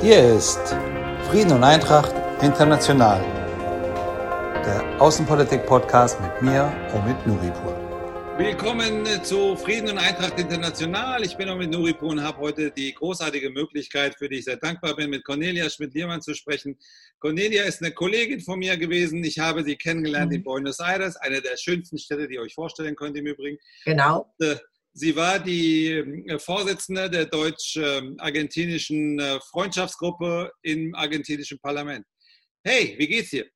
Hier ist Frieden und Eintracht International, der Außenpolitik-Podcast mit mir, Omid Nuripur. Willkommen zu Frieden und Eintracht International. Ich bin Omid Nuripur und habe heute die großartige Möglichkeit, für die ich sehr dankbar bin, mit Cornelia Schmidt-Liermann zu sprechen. Cornelia ist eine Kollegin von mir gewesen. Ich habe sie kennengelernt in mhm. Buenos Aires, eine der schönsten Städte, die ihr euch vorstellen könnt im Übrigen. Genau. Und, äh, Sie war die äh, Vorsitzende der deutsch-argentinischen äh, Freundschaftsgruppe im argentinischen Parlament. Hey, wie geht's dir?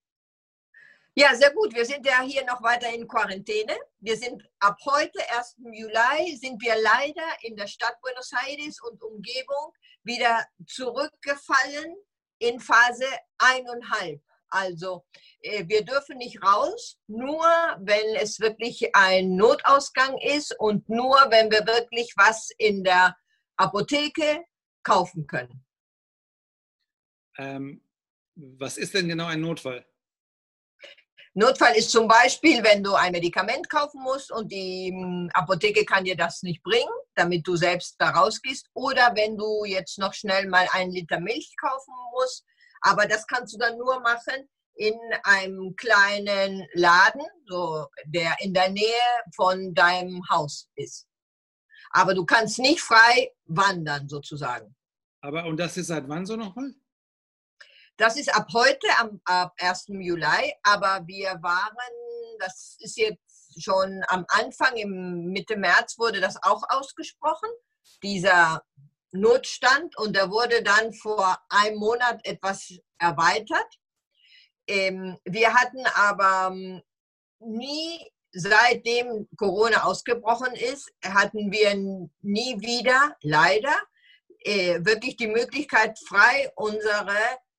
Ja, sehr gut. Wir sind ja hier noch weiter in Quarantäne. Wir sind ab heute, 1. Juli, sind wir leider in der Stadt Buenos Aires und Umgebung wieder zurückgefallen in Phase eineinhalb. Also äh, wir dürfen nicht raus, nur wenn es wirklich ein Notausgang ist und nur wenn wir wirklich was in der Apotheke kaufen können. Ähm, was ist denn genau ein Notfall? Notfall ist zum Beispiel, wenn du ein Medikament kaufen musst und die hm, Apotheke kann dir das nicht bringen, damit du selbst da rausgehst. Oder wenn du jetzt noch schnell mal einen Liter Milch kaufen musst. Aber das kannst du dann nur machen, in einem kleinen Laden, so, der in der Nähe von deinem Haus ist. Aber du kannst nicht frei wandern, sozusagen. Aber und das ist seit wann so nochmal? Das ist ab heute, am, ab 1. Juli, aber wir waren, das ist jetzt schon am Anfang, im Mitte März wurde das auch ausgesprochen, dieser Notstand, und der wurde dann vor einem Monat etwas erweitert. Ähm, wir hatten aber ähm, nie, seitdem Corona ausgebrochen ist, hatten wir nie wieder, leider, äh, wirklich die Möglichkeit, frei unsere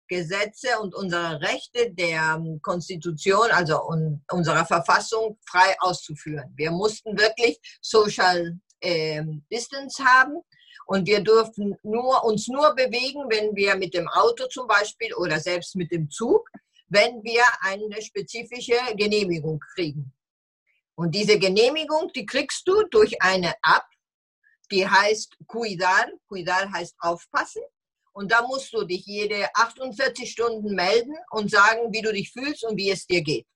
Gesetze und unsere Rechte der ähm, Konstitution, also un unserer Verfassung, frei auszuführen. Wir mussten wirklich Social äh, Distance haben und wir durften nur, uns nur bewegen, wenn wir mit dem Auto zum Beispiel oder selbst mit dem Zug wenn wir eine spezifische Genehmigung kriegen. Und diese Genehmigung, die kriegst du durch eine App, die heißt Cuidar. Cuidar heißt aufpassen. Und da musst du dich jede 48 Stunden melden und sagen, wie du dich fühlst und wie es dir geht.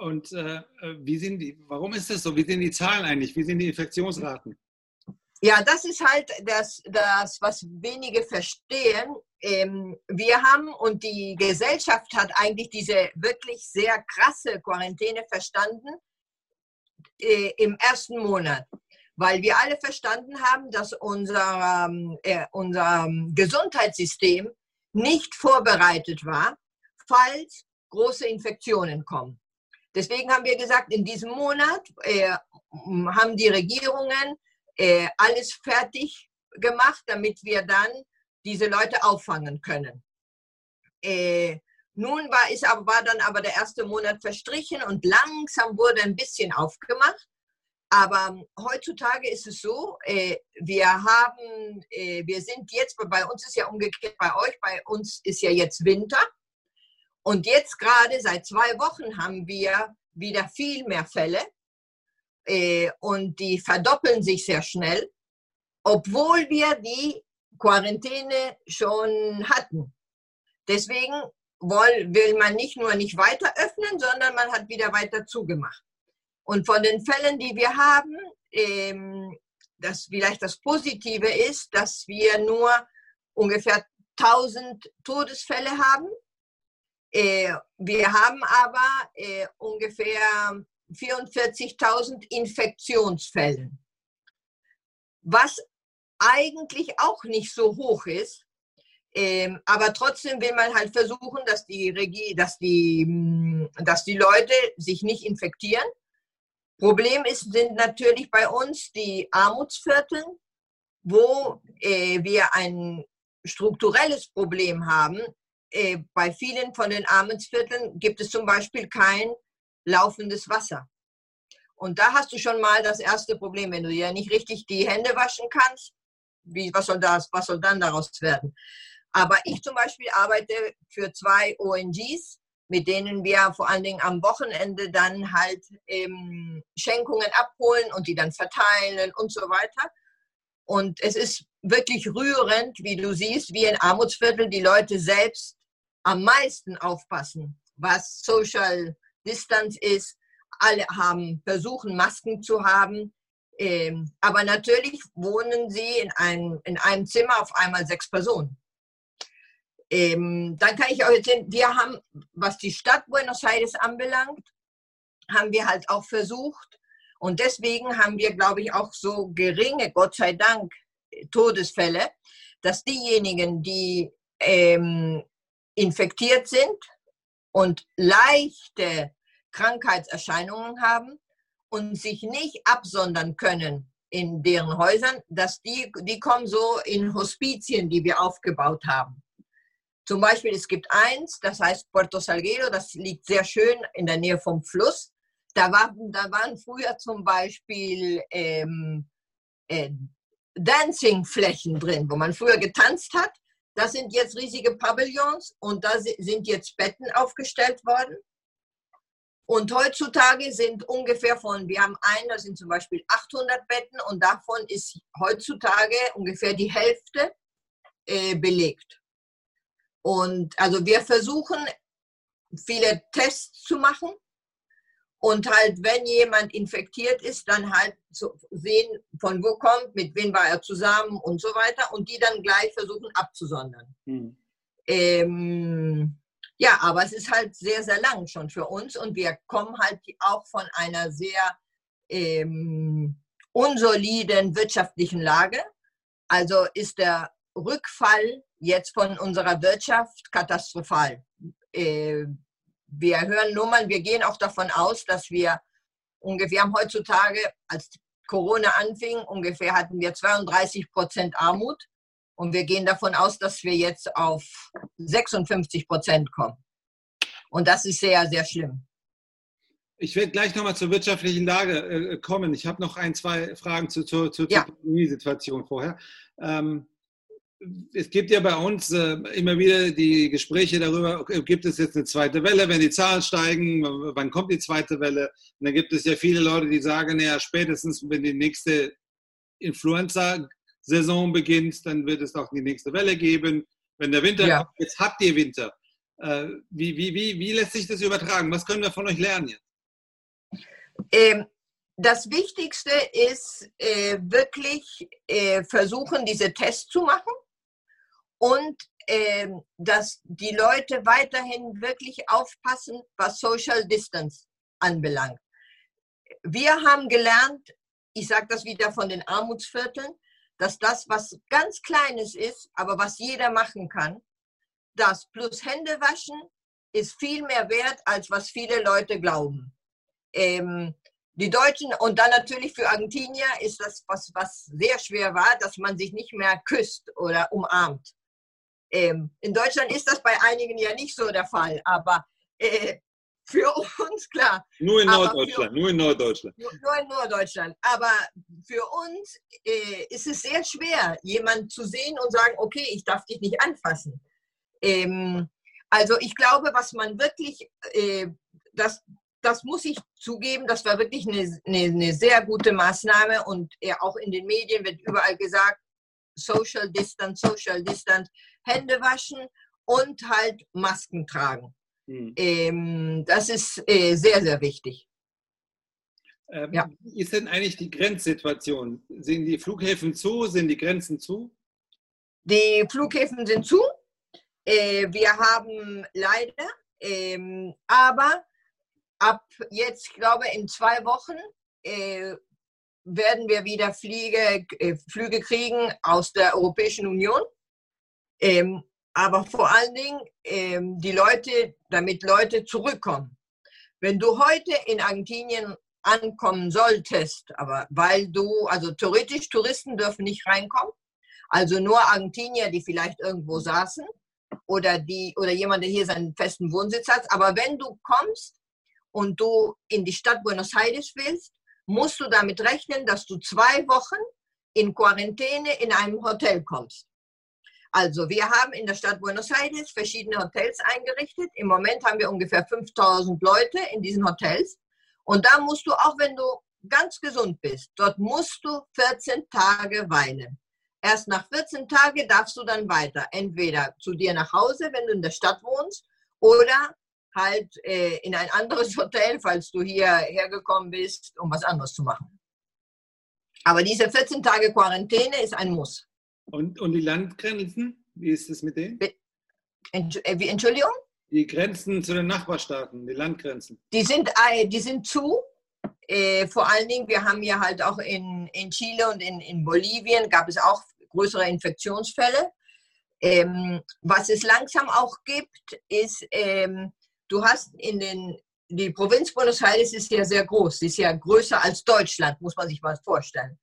Und äh, wie sind die, warum ist das so? Wie sind die Zahlen eigentlich? Wie sind die Infektionsraten? Ja, das ist halt das, das was wenige verstehen ähm, wir haben und die Gesellschaft hat eigentlich diese wirklich sehr krasse Quarantäne verstanden äh, im ersten Monat, weil wir alle verstanden haben, dass unser, ähm, äh, unser Gesundheitssystem nicht vorbereitet war, falls große Infektionen kommen. Deswegen haben wir gesagt, in diesem Monat äh, haben die Regierungen äh, alles fertig gemacht, damit wir dann diese Leute auffangen können. Äh, nun war, ist, war dann aber der erste Monat verstrichen und langsam wurde ein bisschen aufgemacht. Aber heutzutage ist es so, äh, wir haben, äh, wir sind jetzt, bei uns ist ja umgekehrt, bei euch, bei uns ist ja jetzt Winter. Und jetzt gerade seit zwei Wochen haben wir wieder viel mehr Fälle. Äh, und die verdoppeln sich sehr schnell, obwohl wir die Quarantäne schon hatten. Deswegen will man nicht nur nicht weiter öffnen, sondern man hat wieder weiter zugemacht. Und von den Fällen, die wir haben, ähm, das vielleicht das Positive ist, dass wir nur ungefähr 1000 Todesfälle haben. Äh, wir haben aber äh, ungefähr 44.000 Infektionsfälle. Was eigentlich auch nicht so hoch ist. Ähm, aber trotzdem will man halt versuchen, dass die, Regie, dass, die, mm, dass die Leute sich nicht infektieren. Problem ist, sind natürlich bei uns die Armutsviertel, wo äh, wir ein strukturelles Problem haben. Äh, bei vielen von den Armutsvierteln gibt es zum Beispiel kein laufendes Wasser. Und da hast du schon mal das erste Problem, wenn du dir nicht richtig die Hände waschen kannst, wie, was, soll das, was soll dann daraus werden? Aber ich zum Beispiel arbeite für zwei ONGs, mit denen wir vor allen Dingen am Wochenende dann halt ähm, Schenkungen abholen und die dann verteilen und so weiter. Und es ist wirklich rührend, wie du siehst, wie in Armutsviertel die Leute selbst am meisten aufpassen, was Social Distance ist. Alle haben versuchen, Masken zu haben. Ähm, aber natürlich wohnen sie in einem, in einem Zimmer auf einmal sechs Personen. Ähm, dann kann ich auch erzählen, wir haben, was die Stadt Buenos Aires anbelangt, haben wir halt auch versucht, und deswegen haben wir, glaube ich, auch so geringe, Gott sei Dank, Todesfälle, dass diejenigen, die ähm, infektiert sind und leichte Krankheitserscheinungen haben und sich nicht absondern können in deren Häusern, dass die, die kommen so in Hospizien, die wir aufgebaut haben. Zum Beispiel, es gibt eins, das heißt Puerto Salguero, das liegt sehr schön in der Nähe vom Fluss. Da, war, da waren früher zum Beispiel ähm, äh, Dancing-Flächen drin, wo man früher getanzt hat. Das sind jetzt riesige Pavillons und da sind jetzt Betten aufgestellt worden. Und heutzutage sind ungefähr von, wir haben einen, das sind zum Beispiel 800 Betten und davon ist heutzutage ungefähr die Hälfte äh, belegt. Und also wir versuchen, viele Tests zu machen und halt, wenn jemand infektiert ist, dann halt zu sehen, von wo kommt, mit wem war er zusammen und so weiter und die dann gleich versuchen abzusondern. Hm. Ähm, ja, aber es ist halt sehr, sehr lang schon für uns und wir kommen halt auch von einer sehr ähm, unsoliden wirtschaftlichen Lage. Also ist der Rückfall jetzt von unserer Wirtschaft katastrophal. Äh, wir hören Nummern, wir gehen auch davon aus, dass wir ungefähr, haben heutzutage, als Corona anfing, ungefähr hatten wir 32 Prozent Armut und wir gehen davon aus, dass wir jetzt auf 56 Prozent kommen. Und das ist sehr, sehr schlimm. Ich werde gleich nochmal zur wirtschaftlichen Lage äh, kommen. Ich habe noch ein, zwei Fragen zu, zu, zu, ja. zur Pandemiesituation vorher. Ähm, es gibt ja bei uns äh, immer wieder die Gespräche darüber, gibt es jetzt eine zweite Welle, wenn die Zahlen steigen, wann kommt die zweite Welle? Und dann gibt es ja viele Leute, die sagen, ja, spätestens wenn die nächste Influenza-Saison beginnt, dann wird es doch die nächste Welle geben. Wenn der Winter ja. kommt, jetzt habt ihr Winter. Äh, wie, wie, wie, wie lässt sich das übertragen? Was können wir von euch lernen jetzt? Ähm, das Wichtigste ist äh, wirklich äh, versuchen, diese Tests zu machen und äh, dass die Leute weiterhin wirklich aufpassen, was Social Distance anbelangt. Wir haben gelernt, ich sage das wieder von den Armutsvierteln, dass das, was ganz Kleines ist, aber was jeder machen kann, das plus Hände waschen ist viel mehr wert, als was viele Leute glauben. Ähm, die Deutschen und dann natürlich für Argentinier ist das, was, was sehr schwer war, dass man sich nicht mehr küsst oder umarmt. Ähm, in Deutschland ist das bei einigen ja nicht so der Fall, aber äh, für uns klar. Nur in Norddeutschland, für, nur in Norddeutschland. Nur, nur, in Norddeutschland. Aber für uns äh, ist es sehr schwer, jemanden zu sehen und sagen, okay, ich darf dich nicht anfassen. Ähm, also ich glaube, was man wirklich, äh, das, das muss ich zugeben, das war wirklich eine, eine, eine sehr gute Maßnahme und äh, auch in den Medien wird überall gesagt, Social Distance, Social Distance. Hände waschen und halt Masken tragen. Hm. Ähm, das ist äh, sehr, sehr wichtig. Ähm, ja. Wie ist denn eigentlich die Grenzsituation? Sind die Flughäfen zu? Sind die Grenzen zu? Die Flughäfen sind zu. Äh, wir haben leider, ähm, aber ab jetzt, ich glaube in zwei Wochen äh, werden wir wieder Fliege, äh, Flüge kriegen aus der Europäischen Union. Ähm, aber vor allen Dingen ähm, die Leute, damit Leute zurückkommen. Wenn du heute in Argentinien ankommen solltest, aber weil du, also theoretisch Touristen dürfen nicht reinkommen, also nur Argentinier, die vielleicht irgendwo saßen oder die oder jemand, der hier seinen festen Wohnsitz hat. Aber wenn du kommst und du in die Stadt Buenos Aires willst, musst du damit rechnen, dass du zwei Wochen in Quarantäne in einem Hotel kommst. Also wir haben in der Stadt Buenos Aires verschiedene Hotels eingerichtet. Im Moment haben wir ungefähr 5000 Leute in diesen Hotels. Und da musst du, auch wenn du ganz gesund bist, dort musst du 14 Tage weilen. Erst nach 14 Tagen darfst du dann weiter. Entweder zu dir nach Hause, wenn du in der Stadt wohnst, oder halt äh, in ein anderes Hotel, falls du hierher gekommen bist, um was anderes zu machen. Aber diese 14 Tage Quarantäne ist ein Muss. Und, und die Landgrenzen, wie ist es mit denen? Äh, Entschuldigung? Die Grenzen zu den Nachbarstaaten, die Landgrenzen. Die sind, die sind zu. Äh, vor allen Dingen, wir haben ja halt auch in, in Chile und in, in Bolivien gab es auch größere Infektionsfälle. Ähm, was es langsam auch gibt, ist, ähm, du hast in den, die Provinz Buenos Aires ist ja sehr groß, sie ist ja größer als Deutschland, muss man sich mal vorstellen.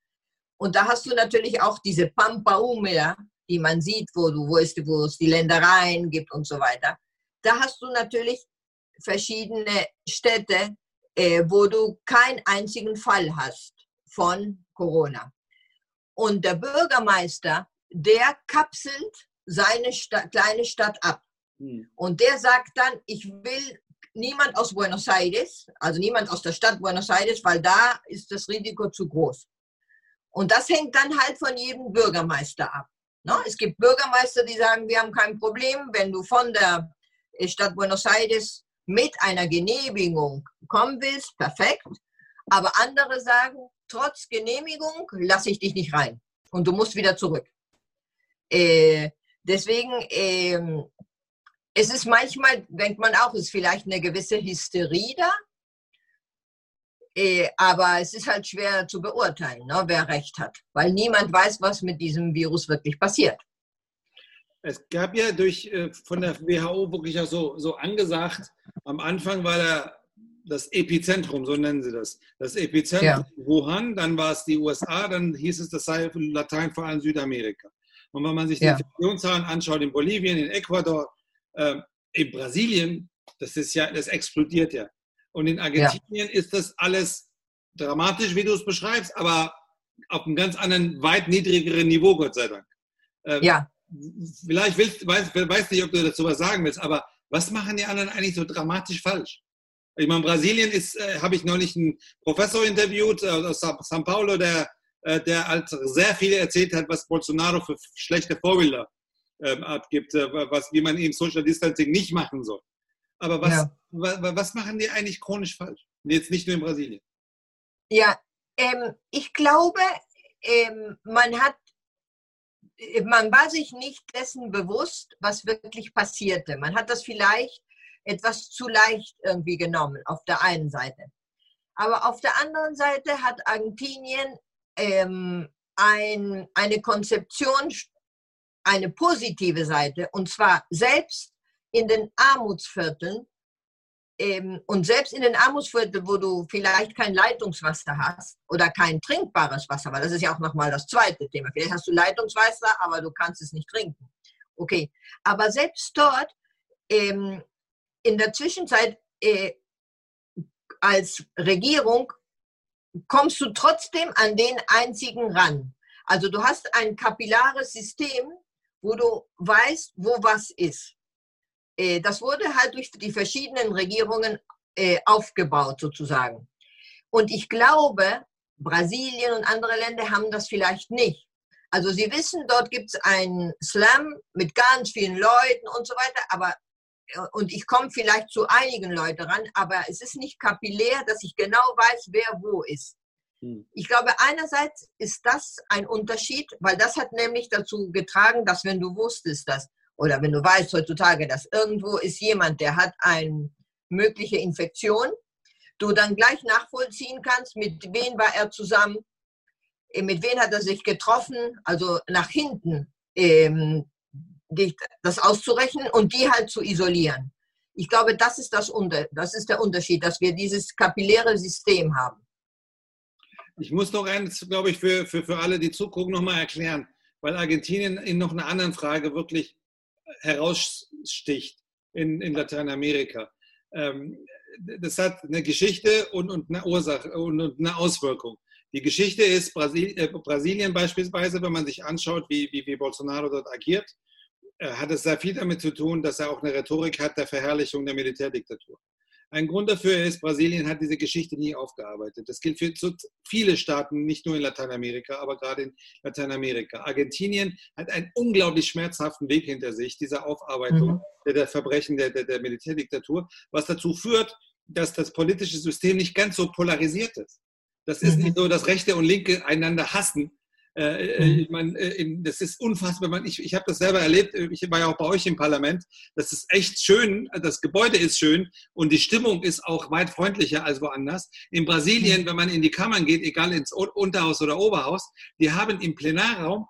Und da hast du natürlich auch diese Pampa Húmeda, die man sieht, wo, du, wo, es, wo es die Ländereien gibt und so weiter. Da hast du natürlich verschiedene Städte, äh, wo du keinen einzigen Fall hast von Corona. Und der Bürgermeister, der kapselt seine Stadt, kleine Stadt ab. Hm. Und der sagt dann, ich will niemand aus Buenos Aires, also niemand aus der Stadt Buenos Aires, weil da ist das Risiko zu groß. Und das hängt dann halt von jedem Bürgermeister ab. Ne? Es gibt Bürgermeister, die sagen, wir haben kein Problem, wenn du von der Stadt Buenos Aires mit einer Genehmigung kommen willst, perfekt. Aber andere sagen, trotz Genehmigung lasse ich dich nicht rein und du musst wieder zurück. Äh, deswegen, äh, es ist manchmal, denkt man auch, ist vielleicht eine gewisse Hysterie da, äh, aber es ist halt schwer zu beurteilen, ne, wer recht hat, weil niemand weiß, was mit diesem Virus wirklich passiert. Es gab ja durch äh, von der WHO wirklich auch so, so angesagt, am Anfang war der das Epizentrum, so nennen sie das. Das Epizentrum ja. Wuhan, dann war es die USA, dann hieß es, das sei Latein vor allem Südamerika. Und wenn man sich die ja. Infektionszahlen anschaut, in Bolivien, in Ecuador, äh, in Brasilien, das ist ja, das explodiert ja. Und in Argentinien ja. ist das alles dramatisch, wie du es beschreibst, aber auf einem ganz anderen, weit niedrigeren Niveau, Gott sei Dank. Ähm, ja. Vielleicht willst, weiß, weiß nicht, ob du dazu was sagen willst, aber was machen die anderen eigentlich so dramatisch falsch? Ich meine, Brasilien ist, äh, habe ich neulich einen Professor interviewt äh, aus São Paulo, der, äh, der halt sehr viel erzählt hat, was Bolsonaro für schlechte Vorbilder ähm, abgibt, äh, was, wie man eben Social Distancing nicht machen soll. Aber was, ja. was, was, machen die eigentlich chronisch falsch? Jetzt nicht nur in Brasilien. Ja, ähm, ich glaube, ähm, man hat äh, man war sich nicht dessen bewusst, was wirklich passierte. Man hat das vielleicht etwas zu leicht irgendwie genommen auf der einen Seite. Aber auf der anderen Seite hat Argentinien ähm, ein, eine Konzeption, eine positive Seite, und zwar selbst in den Armutsvierteln ähm, und selbst in den Armutsvierteln, wo du vielleicht kein Leitungswasser hast oder kein trinkbares Wasser, weil das ist ja auch nochmal das zweite Thema. Vielleicht hast du Leitungswasser, aber du kannst es nicht trinken. Okay, aber selbst dort ähm, in der Zwischenzeit äh, als Regierung kommst du trotzdem an den einzigen ran. Also du hast ein kapillares System, wo du weißt, wo was ist. Äh, das wurde halt durch die verschiedenen Regierungen äh, aufgebaut sozusagen. Und ich glaube, Brasilien und andere Länder haben das vielleicht nicht. Also sie wissen, dort gibt es einen Slam mit ganz vielen Leuten und so weiter, aber und ich komme vielleicht zu einigen Leuten ran, aber es ist nicht kapillär, dass ich genau weiß, wer wo ist. Hm. Ich glaube, einerseits ist das ein Unterschied, weil das hat nämlich dazu getragen, dass wenn du wusstest, dass, oder wenn du weißt heutzutage, dass irgendwo ist jemand, der hat eine mögliche Infektion, du dann gleich nachvollziehen kannst, mit wem war er zusammen, äh, mit wem hat er sich getroffen, also nach hinten ähm, das auszurechnen und die halt zu isolieren. Ich glaube, das ist, das, das ist der Unterschied, dass wir dieses kapilläre System haben. Ich muss noch eins, glaube ich, für, für, für alle, die zugucken, nochmal erklären, weil Argentinien in noch einer anderen Frage wirklich heraussticht in, in Lateinamerika. Ähm, das hat eine Geschichte und, und eine Ursache und, und eine Auswirkung. Die Geschichte ist Brasil, äh, Brasilien beispielsweise, wenn man sich anschaut, wie, wie, wie Bolsonaro dort agiert, äh, hat es sehr viel damit zu tun, dass er auch eine Rhetorik hat der Verherrlichung der Militärdiktatur. Ein Grund dafür ist, Brasilien hat diese Geschichte nie aufgearbeitet. Das gilt für viele Staaten, nicht nur in Lateinamerika, aber gerade in Lateinamerika. Argentinien hat einen unglaublich schmerzhaften Weg hinter sich, dieser Aufarbeitung mhm. der, der, Verbrechen der, der, der Militärdiktatur, was dazu führt, dass das politische System nicht ganz so polarisiert ist. Das ist mhm. nicht so, dass Rechte und Linke einander hassen, äh, äh, mhm. ich meine, äh, das ist unfassbar. Ich, ich habe das selber erlebt. Ich war ja auch bei euch im Parlament. Das ist echt schön. Das Gebäude ist schön und die Stimmung ist auch weit freundlicher als woanders. In Brasilien, mhm. wenn man in die Kammern geht, egal ins Unterhaus oder Oberhaus, die haben im Plenarraum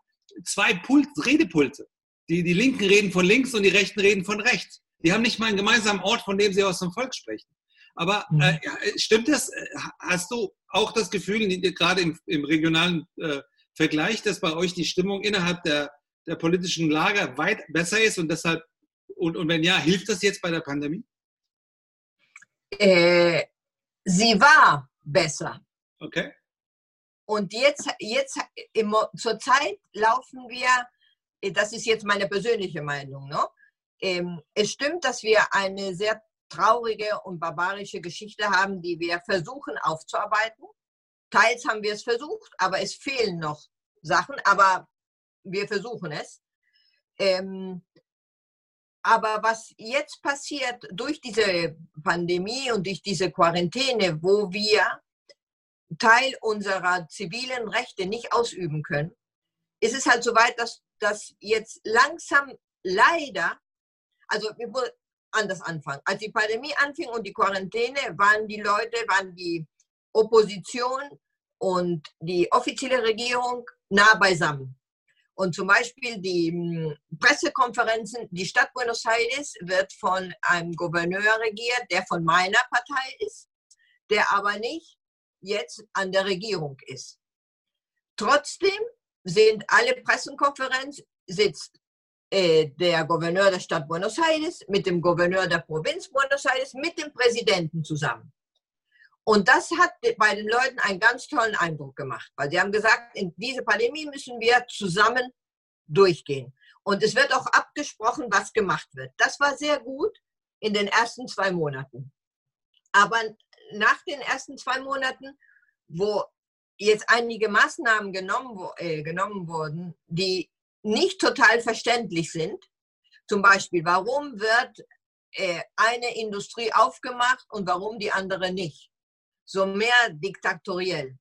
zwei Pult, Redepulte. Die, die Linken reden von links und die Rechten reden von rechts. Die haben nicht mal einen gemeinsamen Ort, von dem sie aus dem Volk sprechen. Aber mhm. äh, stimmt das? Hast du auch das Gefühl, gerade im, im regionalen äh, Vergleich, dass bei euch die Stimmung innerhalb der, der politischen Lager weit besser ist und deshalb, und, und wenn ja, hilft das jetzt bei der Pandemie? Äh, sie war besser. Okay. Und jetzt, jetzt im, zurzeit laufen wir, das ist jetzt meine persönliche Meinung, ne? Ähm, es stimmt, dass wir eine sehr traurige und barbarische Geschichte haben, die wir versuchen aufzuarbeiten. Teils haben wir es versucht, aber es fehlen noch Sachen, aber wir versuchen es. Ähm, aber was jetzt passiert durch diese Pandemie und durch diese Quarantäne, wo wir Teil unserer zivilen Rechte nicht ausüben können, ist es halt so weit, dass, dass jetzt langsam leider, also wir wollen anders anfangen. Als die Pandemie anfing und die Quarantäne, waren die Leute, waren die Opposition und die offizielle Regierung nah beisammen. Und zum Beispiel die hm, Pressekonferenzen, die Stadt Buenos Aires wird von einem Gouverneur regiert, der von meiner Partei ist, der aber nicht jetzt an der Regierung ist. Trotzdem sind alle Pressekonferenzen, sitzt äh, der Gouverneur der Stadt Buenos Aires mit dem Gouverneur der Provinz Buenos Aires, mit dem Präsidenten zusammen. Und das hat bei den Leuten einen ganz tollen Eindruck gemacht, weil sie haben gesagt, in diese Pandemie müssen wir zusammen durchgehen. Und es wird auch abgesprochen, was gemacht wird. Das war sehr gut in den ersten zwei Monaten. Aber nach den ersten zwei Monaten, wo jetzt einige Maßnahmen genommen, äh, genommen wurden, die nicht total verständlich sind, zum Beispiel, warum wird äh, eine Industrie aufgemacht und warum die andere nicht? So mehr diktatoriell.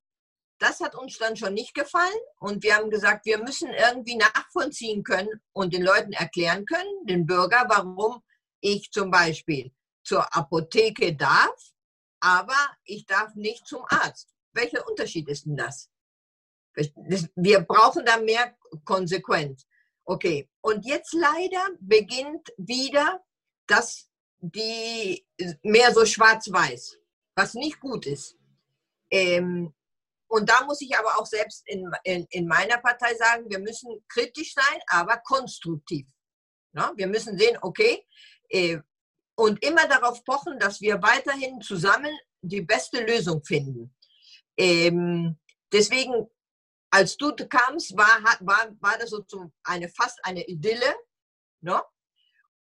Das hat uns dann schon nicht gefallen und wir haben gesagt, wir müssen irgendwie nachvollziehen können und den Leuten erklären können, den Bürger, warum ich zum Beispiel zur Apotheke darf, aber ich darf nicht zum Arzt. Welcher Unterschied ist denn das? Wir brauchen da mehr Konsequenz. Okay, und jetzt leider beginnt wieder das, die mehr so schwarz-weiß was nicht gut ist. Ähm, und da muss ich aber auch selbst in, in, in, meiner Partei sagen, wir müssen kritisch sein, aber konstruktiv. Ja, wir müssen sehen, okay, äh, und immer darauf pochen, dass wir weiterhin zusammen die beste Lösung finden. Ähm, deswegen, als du kamst, war, war, war das so eine, fast eine Idylle. Ne?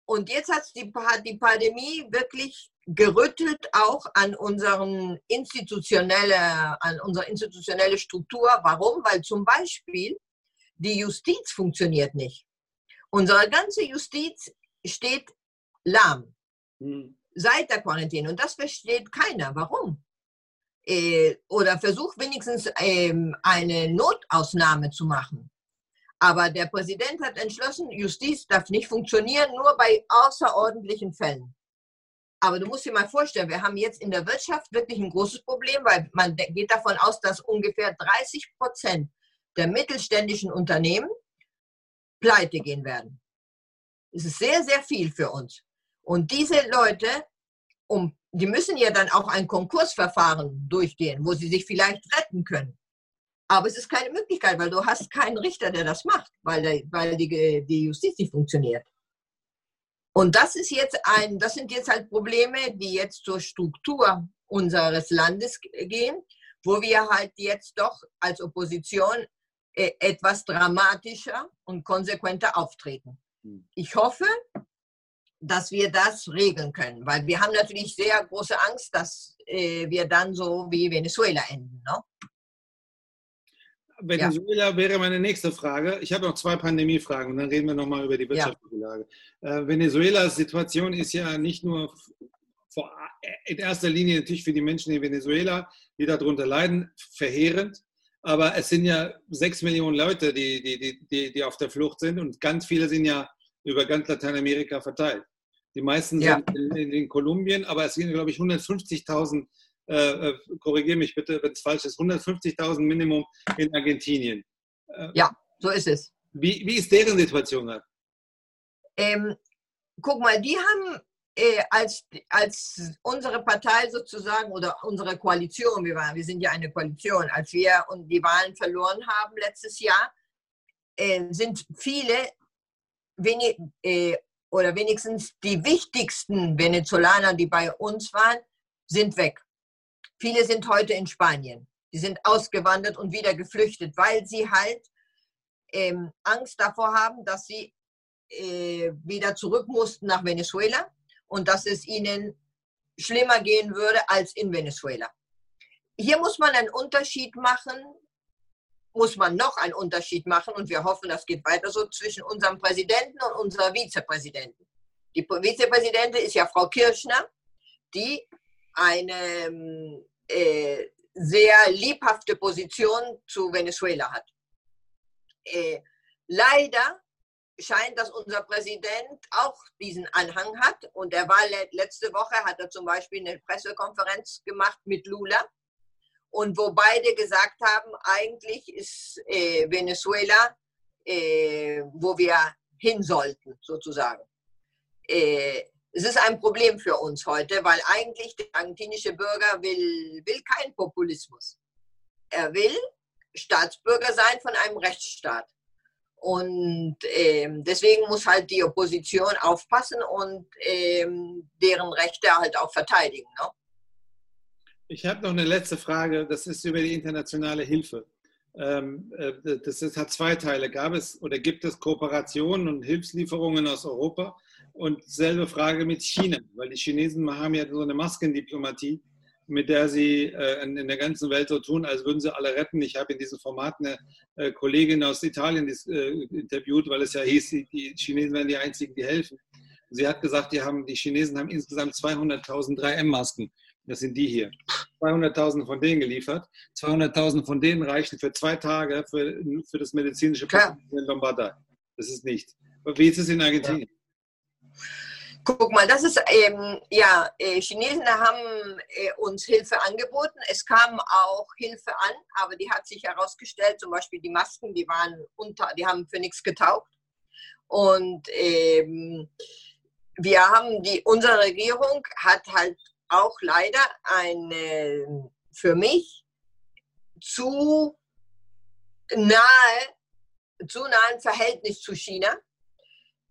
Und jetzt hat die, die Pandemie wirklich gerüttelt auch an unseren institutionelle, an unsere institutionelle Struktur. Warum? Weil zum Beispiel die Justiz funktioniert nicht. Unsere ganze Justiz steht lahm hm. seit der Quarantäne und das versteht keiner. Warum? Äh, oder versucht wenigstens ähm, eine Notausnahme zu machen. Aber der Präsident hat entschlossen, Justiz darf nicht funktionieren, nur bei außerordentlichen Fällen. Aber du musst dir mal vorstellen, wir haben jetzt in der Wirtschaft wirklich ein großes Problem, weil man geht davon aus, dass ungefähr 30 Prozent der mittelständischen Unternehmen pleite gehen werden. Das ist sehr, sehr viel für uns. Und diese Leute, um, die müssen ja dann auch ein Konkursverfahren durchgehen, wo sie sich vielleicht retten können. Aber es ist keine Möglichkeit, weil du hast keinen Richter, der das macht, weil, weil die, die Justiz nicht funktioniert. Und das ist jetzt ein, das sind jetzt halt Probleme, die jetzt zur Struktur unseres Landes gehen, wo wir halt jetzt doch als Opposition äh, etwas dramatischer und konsequenter auftreten. Hm. Ich hoffe, dass wir das regeln können. Weil wir haben natürlich sehr große Angst, dass äh, wir dann so wie Venezuela enden. Ne? Venezuela ja. wäre meine nächste Frage. Ich habe noch zwei Pandemiefragen und dann reden wir nochmal über die wirtschaftliche ja. Lage. Äh, Venezuelas Situation ist ja nicht nur vor, in erster Linie natürlich für die Menschen in Venezuela, die darunter leiden, verheerend. Aber es sind ja sechs Millionen Leute, die, die, die, die auf der Flucht sind und ganz viele sind ja über ganz Lateinamerika verteilt. Die meisten ja. sind in, in, in, Kolumbien, aber es sind, glaube ich, 150.000, äh, äh, korrigiere mich bitte, wenn es falsch ist, 150.000 Minimum in Argentinien. Äh, ja, so ist es. Wie, wie ist deren Situation? Ähm, guck mal, die haben äh, als, als unsere Partei sozusagen oder unsere Koalition, wir, waren, wir sind ja eine Koalition, als wir die Wahlen verloren haben letztes Jahr, äh, sind viele wenig, äh, oder wenigstens die wichtigsten Venezolaner, die bei uns waren, sind weg. Viele sind heute in Spanien. Die sind ausgewandert und wieder geflüchtet, weil sie halt ähm, Angst davor haben, dass sie äh, wieder zurück mussten nach Venezuela und dass es ihnen schlimmer gehen würde als in Venezuela. Hier muss man einen Unterschied machen muss man noch einen Unterschied machen und wir hoffen, das geht weiter so zwischen unserem Präsidenten und unserer Vizepräsidenten. Die Vizepräsidentin ist ja Frau Kirschner, die eine äh, sehr lebhafte Position zu Venezuela hat. Äh, leider scheint, dass unser Präsident auch diesen Anhang hat. Und er war letzte Woche, hat er zum Beispiel eine Pressekonferenz gemacht mit Lula und wo beide gesagt haben, eigentlich ist äh, Venezuela, äh, wo wir hin sollten, sozusagen. Äh, es ist ein Problem für uns heute, weil eigentlich der argentinische Bürger will, will keinen Populismus. Er will Staatsbürger sein von einem Rechtsstaat. Und ähm, deswegen muss halt die Opposition aufpassen und ähm, deren Rechte halt auch verteidigen. Ne? Ich habe noch eine letzte Frage, das ist über die internationale Hilfe. Ähm, äh, das hat zwei Teile. Gab es oder gibt es Kooperationen und Hilfslieferungen aus Europa? Und selbe Frage mit China, weil die Chinesen haben ja so eine Maskendiplomatie, mit der sie äh, in der ganzen Welt so tun, als würden sie alle retten. Ich habe in diesem Format eine äh, Kollegin aus Italien interviewt, weil es ja hieß, die Chinesen wären die einzigen, die helfen. Sie hat gesagt, die, haben, die Chinesen haben insgesamt 200.000 3M-Masken das sind die hier. 200.000 von denen geliefert. 200.000 von denen reichen für zwei Tage für, für das medizinische Personal in Lombardei. Das ist nicht. Wie ist es in Argentinien? Guck mal, das ist ähm, ja, äh, Chinesen haben äh, uns Hilfe angeboten. Es kam auch Hilfe an, aber die hat sich herausgestellt, zum Beispiel die Masken, die waren unter, die haben für nichts getaugt. Und ähm, wir haben die, unsere Regierung hat halt auch leider ein für mich zu nahe, zu nahen Verhältnis zu China.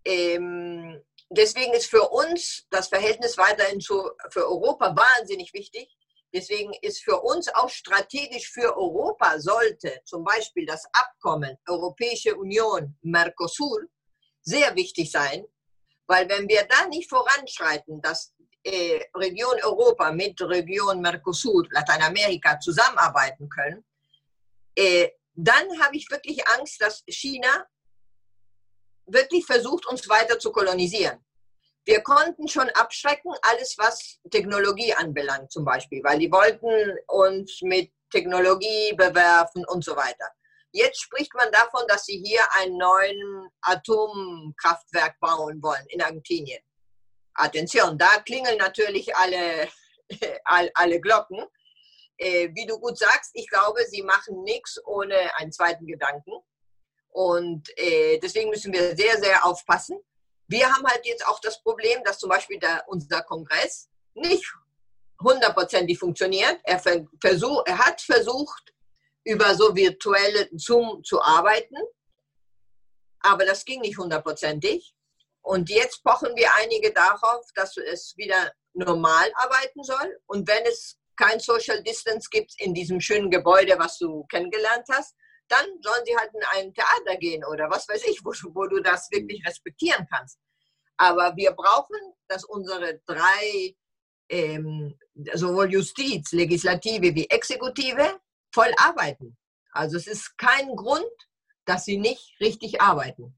Ähm, deswegen ist für uns das Verhältnis weiterhin zu, für Europa wahnsinnig wichtig. Deswegen ist für uns auch strategisch für Europa sollte zum Beispiel das Abkommen Europäische Union Mercosur sehr wichtig sein, weil wenn wir da nicht voranschreiten, dass äh, Region Europa mit Region Mercosur, Lateinamerika zusammenarbeiten können, äh, dann habe ich wirklich Angst, dass China wirklich versucht, uns weiter zu kolonisieren. Wir konnten schon abschrecken, alles was Technologie anbelangt zum Beispiel, weil die wollten uns mit Technologie bewerfen und so weiter. Jetzt spricht man davon, dass sie hier ein neues Atomkraftwerk bauen wollen in Argentinien. Attention, da klingeln natürlich alle, alle Glocken. Äh, wie du gut sagst, ich glaube, sie machen nichts ohne einen zweiten Gedanken. Und äh, deswegen müssen wir sehr, sehr aufpassen. Wir haben halt jetzt auch das Problem, dass zum Beispiel der, unser Kongress nicht hundertprozentig funktioniert. Er, versuch, er hat versucht, über so virtuelle Zoom zu arbeiten, aber das ging nicht hundertprozentig. Und jetzt pochen wir einige darauf, dass es wieder normal arbeiten soll. Und wenn es kein Social Distance gibt in diesem schönen Gebäude, was du kennengelernt hast, dann sollen sie halt in ein Theater gehen oder was weiß ich, wo, wo du das wirklich respektieren kannst. Aber wir brauchen, dass unsere drei, ähm, sowohl Justiz, Legislative wie Exekutive, voll arbeiten. Also es ist kein Grund, dass sie nicht richtig arbeiten.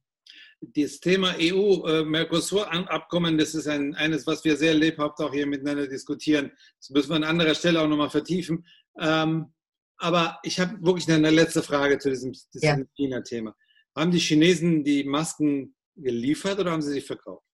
Das Thema EU-Mercosur-Abkommen, das ist ein, eines, was wir sehr lebhaft auch hier miteinander diskutieren. Das müssen wir an anderer Stelle auch nochmal vertiefen. Ähm, aber ich habe wirklich eine letzte Frage zu diesem, diesem ja. China-Thema. Haben die Chinesen die Masken geliefert oder haben sie sie verkauft?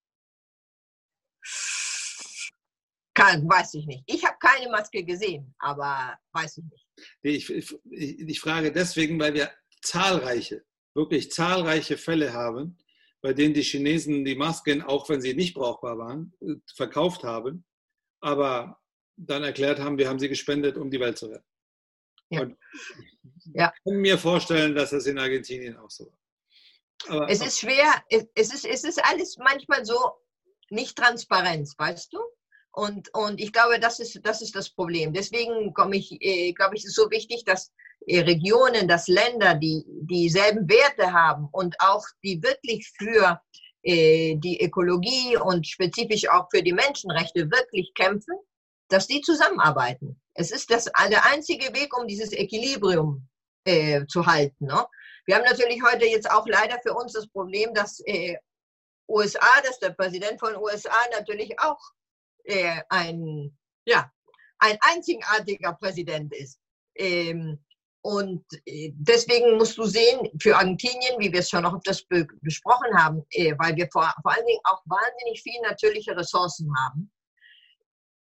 Kann, weiß ich nicht. Ich habe keine Maske gesehen, aber weiß ich nicht. Ich, ich, ich frage deswegen, weil wir zahlreiche, wirklich zahlreiche Fälle haben, bei denen die Chinesen die Masken, auch wenn sie nicht brauchbar waren, verkauft haben, aber dann erklärt haben, wir haben sie gespendet, um die Welt zu retten. Ja. Und ja. ich kann mir vorstellen, dass das in Argentinien auch so war. Aber es ist schwer, es ist, es ist alles manchmal so nicht transparent, weißt du? Und, und ich glaube, das ist, das ist das Problem. Deswegen komme ich, äh, glaube ich, ist es so wichtig, dass äh, Regionen, dass Länder, die dieselben Werte haben und auch die wirklich für äh, die Ökologie und spezifisch auch für die Menschenrechte wirklich kämpfen, dass die zusammenarbeiten. Es ist das, der einzige Weg, um dieses Equilibrium äh, zu halten. Ne? Wir haben natürlich heute jetzt auch leider für uns das Problem, dass äh, USA, dass der Präsident von USA natürlich auch äh, ein, ja, ein einzigartiger Präsident ist. Ähm, und äh, deswegen musst du sehen, für Argentinien, wie wir es schon das be besprochen haben, äh, weil wir vor, vor allen Dingen auch wahnsinnig viele natürliche Ressourcen haben,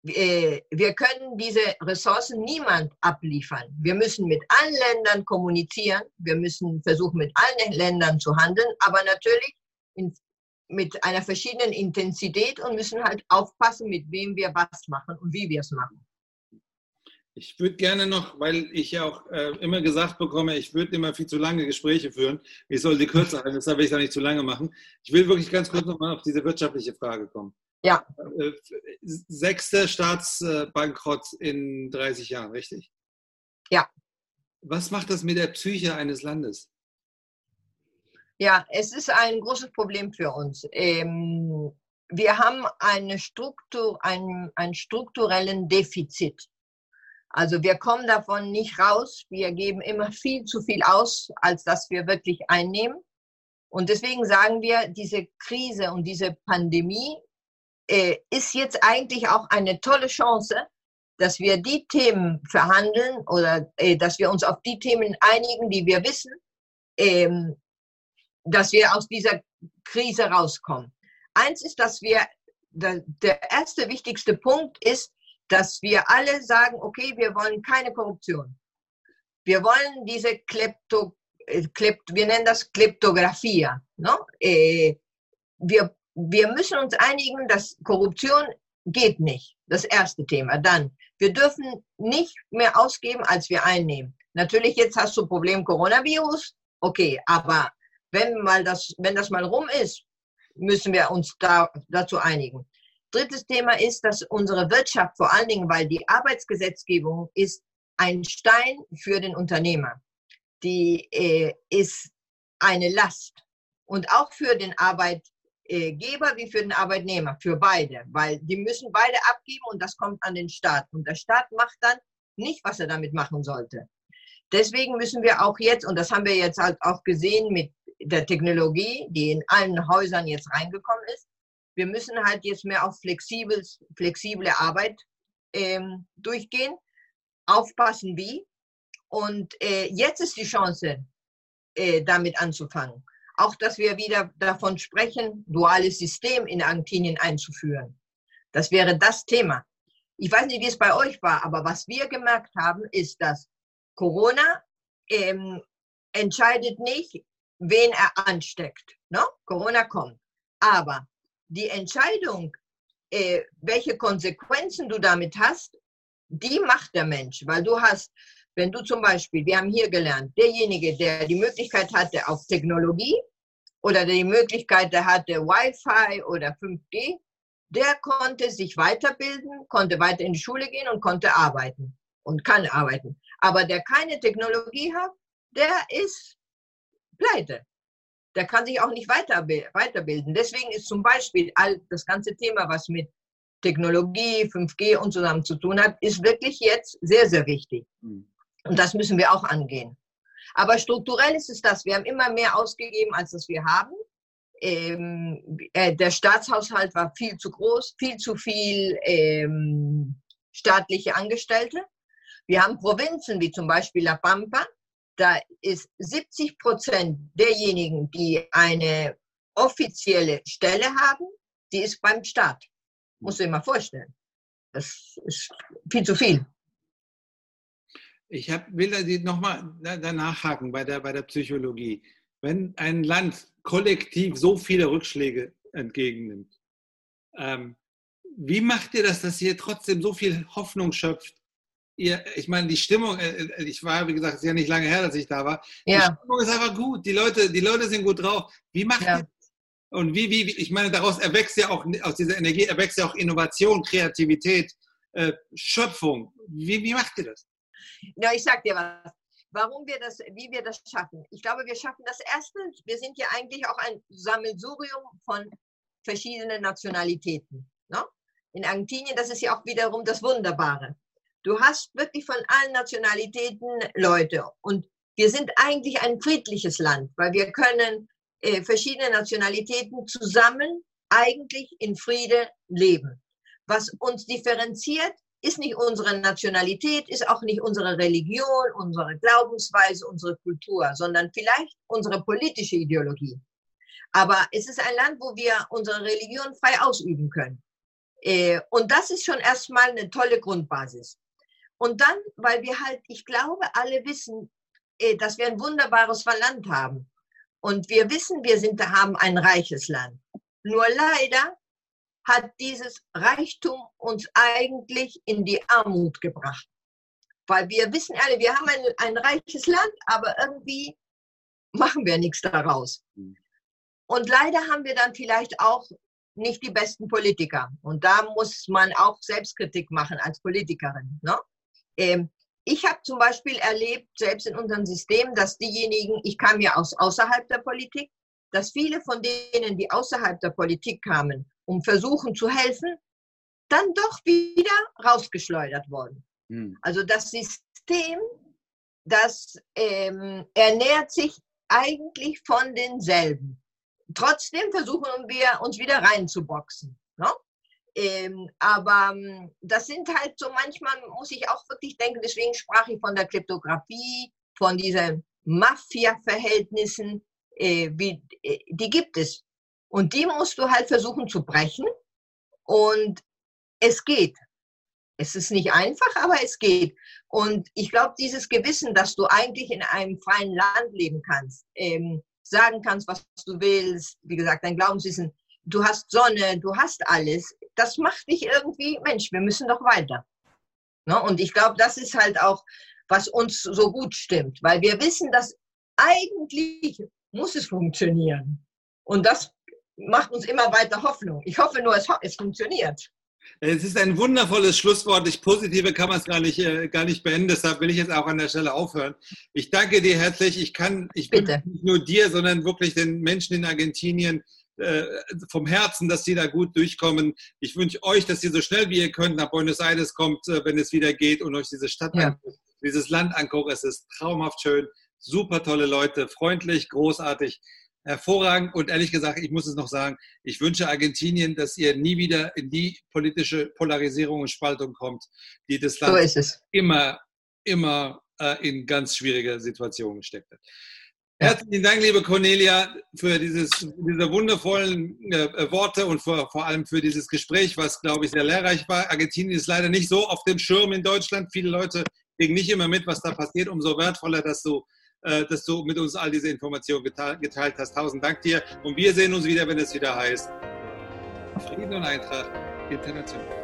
wir können diese Ressourcen niemand abliefern. Wir müssen mit allen Ländern kommunizieren. Wir müssen versuchen, mit allen Ländern zu handeln, aber natürlich in, mit einer verschiedenen Intensität und müssen halt aufpassen, mit wem wir was machen und wie wir es machen. Ich würde gerne noch, weil ich ja auch äh, immer gesagt bekomme, ich würde immer viel zu lange Gespräche führen. Ich soll sie kürzer halten, deshalb will ich da nicht zu lange machen. Ich will wirklich ganz kurz nochmal auf diese wirtschaftliche Frage kommen. Ja. Äh, sechster Staatsbankrott in 30 Jahren, richtig? Ja. Was macht das mit der Psyche eines Landes? Ja, es ist ein großes Problem für uns. Ähm, wir haben eine Struktur, ein, ein strukturellen Defizit. Also wir kommen davon nicht raus. Wir geben immer viel zu viel aus, als dass wir wirklich einnehmen. Und deswegen sagen wir, diese Krise und diese Pandemie äh, ist jetzt eigentlich auch eine tolle Chance, dass wir die Themen verhandeln oder äh, dass wir uns auf die Themen einigen, die wir wissen, ähm, dass wir aus dieser Krise rauskommen. Eins ist, dass wir, da, der erste wichtigste Punkt ist, dass wir alle sagen, okay, wir wollen keine Korruption. Wir wollen diese Klepto, äh, Klept, wir nennen das Kleptografie. Ne? Äh, wir wir müssen uns einigen, dass Korruption geht nicht. Das erste Thema. Dann, wir dürfen nicht mehr ausgeben, als wir einnehmen. Natürlich, jetzt hast du Problem Coronavirus. Okay, aber wenn mal das, wenn das mal rum ist, müssen wir uns da, dazu einigen. Drittes Thema ist, dass unsere Wirtschaft, vor allen Dingen, weil die Arbeitsgesetzgebung ist ein Stein für den Unternehmer. Die äh, ist eine Last. Und auch für den Arbeit, äh, Geber wie für den Arbeitnehmer, für beide, weil die müssen beide abgeben und das kommt an den Staat. Und der Staat macht dann nicht, was er damit machen sollte. Deswegen müssen wir auch jetzt, und das haben wir jetzt halt auch gesehen mit der Technologie, die in allen Häusern jetzt reingekommen ist, wir müssen halt jetzt mehr auf flexibles, flexible Arbeit ähm, durchgehen, aufpassen wie. Und äh, jetzt ist die Chance, äh, damit anzufangen auch, dass wir wieder davon sprechen, duales System in Argentinien einzuführen. Das wäre das Thema. Ich weiß nicht, wie es bei euch war, aber was wir gemerkt haben, ist, dass Corona ähm, entscheidet nicht, wen er ansteckt. No? Ne? Corona kommt. Aber die Entscheidung, äh, welche Konsequenzen du damit hast, die macht der Mensch, weil du hast wenn du zum Beispiel, wir haben hier gelernt, derjenige, der die Möglichkeit hatte auf Technologie oder die Möglichkeit hatte Wi-Fi oder 5G, der konnte sich weiterbilden, konnte weiter in die Schule gehen und konnte arbeiten und kann arbeiten. Aber der keine Technologie hat, der ist pleite. der kann sich auch nicht weiter, weiterbilden. Deswegen ist zum Beispiel all das ganze Thema, was mit Technologie, 5G und zusammen zu tun hat, ist wirklich jetzt sehr, sehr wichtig. Mhm. Und das müssen wir auch angehen. Aber strukturell ist es das. Wir haben immer mehr ausgegeben, als das wir haben. Ähm, äh, der Staatshaushalt war viel zu groß, viel zu viel ähm, staatliche Angestellte. Wir haben Provinzen wie zum Beispiel La Pampa. Da ist 70 Prozent derjenigen, die eine offizielle Stelle haben, die ist beim Staat. Muss dir mal vorstellen. Das ist viel zu viel. Ich hab, will da nochmal danach haken bei der, bei der Psychologie. Wenn ein Land kollektiv so viele Rückschläge entgegennimmt, ähm, wie macht ihr das, dass ihr trotzdem so viel Hoffnung schöpft? Ihr, ich meine, die Stimmung, äh, äh, ich war, wie gesagt, es ist ja nicht lange her, dass ich da war. Ja. Die Stimmung ist einfach gut. Die Leute, die Leute sind gut drauf. Wie macht ja. ihr und wie, wie, ich meine, daraus erwächst ja auch, aus dieser Energie erwächst ja auch Innovation, Kreativität, äh, Schöpfung. Wie, wie macht ihr das? Ja, ich sag dir was. Warum wir das, wie wir das schaffen. Ich glaube, wir schaffen das erste. Wir sind ja eigentlich auch ein Sammelsurium von verschiedenen Nationalitäten. Ne? In Argentinien, das ist ja auch wiederum das Wunderbare. Du hast wirklich von allen Nationalitäten Leute. Und wir sind eigentlich ein friedliches Land, weil wir können äh, verschiedene Nationalitäten zusammen eigentlich in Friede leben. Was uns differenziert, ist nicht unsere Nationalität, ist auch nicht unsere Religion, unsere Glaubensweise, unsere Kultur, sondern vielleicht unsere politische Ideologie. Aber es ist ein Land, wo wir unsere Religion frei ausüben können. Äh, und das ist schon erstmal eine tolle Grundbasis. Und dann, weil wir halt, ich glaube, alle wissen, äh, dass wir ein wunderbares Land haben. Und wir wissen, wir sind, haben ein reiches Land. Nur leider hat dieses Reichtum uns eigentlich in die Armut gebracht. Weil wir wissen alle, wir haben ein, ein reiches Land, aber irgendwie machen wir nichts daraus. Hm. Und leider haben wir dann vielleicht auch nicht die besten Politiker. Und da muss man auch Selbstkritik machen als Politikerin. Ne? Ähm, ich habe zum Beispiel erlebt, selbst in unserem System, dass diejenigen, ich kam ja aus außerhalb der Politik, dass viele von denen, die außerhalb der Politik kamen, um versuchen zu helfen, dann doch wieder rausgeschleudert wurden. Hm. Also das System, das ähm, ernährt sich eigentlich von denselben. Trotzdem versuchen wir uns wieder reinzuboxen. Ne? Ähm, aber ähm, das sind halt so manchmal, muss ich auch wirklich denken, deswegen sprach ich von der Kleptografie, von diesen Mafia-Verhältnissen, äh, wie, äh, die gibt es. Und die musst du halt versuchen zu brechen. Und es geht. Es ist nicht einfach, aber es geht. Und ich glaube, dieses Gewissen, dass du eigentlich in einem freien Land leben kannst, ähm, sagen kannst, was du willst, wie gesagt, dein Glaubenswissen, du hast Sonne, du hast alles, das macht dich irgendwie, Mensch, wir müssen doch weiter. Ne? Und ich glaube, das ist halt auch, was uns so gut stimmt, weil wir wissen, dass eigentlich muss es funktionieren. Und das macht uns immer weiter Hoffnung. Ich hoffe nur, es, es funktioniert. Es ist ein wundervolles Schlusswort. Ich positive kann man es gar nicht, äh, gar nicht beenden. Deshalb will ich jetzt auch an der Stelle aufhören. Ich danke dir herzlich. Ich kann, ich Bitte. nicht nur dir, sondern wirklich den Menschen in Argentinien äh, vom Herzen, dass sie da gut durchkommen. Ich wünsche euch, dass ihr so schnell wie ihr könnt nach Buenos Aires kommt, äh, wenn es wieder geht und euch diese Stadt, ja. anguckt, dieses Land anguckt. Es ist traumhaft schön, super tolle Leute, freundlich, großartig, hervorragend. Und ehrlich gesagt, ich muss es noch sagen, ich wünsche Argentinien, dass ihr nie wieder in die politische Polarisierung und Spaltung kommt, die das Land so immer, immer äh, in ganz schwierige Situationen steckt. Herzlichen Dank, liebe Cornelia, für dieses, diese wundervollen äh, Worte und für, vor allem für dieses Gespräch, was, glaube ich, sehr lehrreich war. Argentinien ist leider nicht so auf dem Schirm in Deutschland. Viele Leute kriegen nicht immer mit, was da passiert. Umso wertvoller, dass du, äh, dass du mit uns all diese Informationen geteilt, geteilt hast. Tausend Dank dir. Und wir sehen uns wieder, wenn es wieder heißt Frieden und Eintracht international.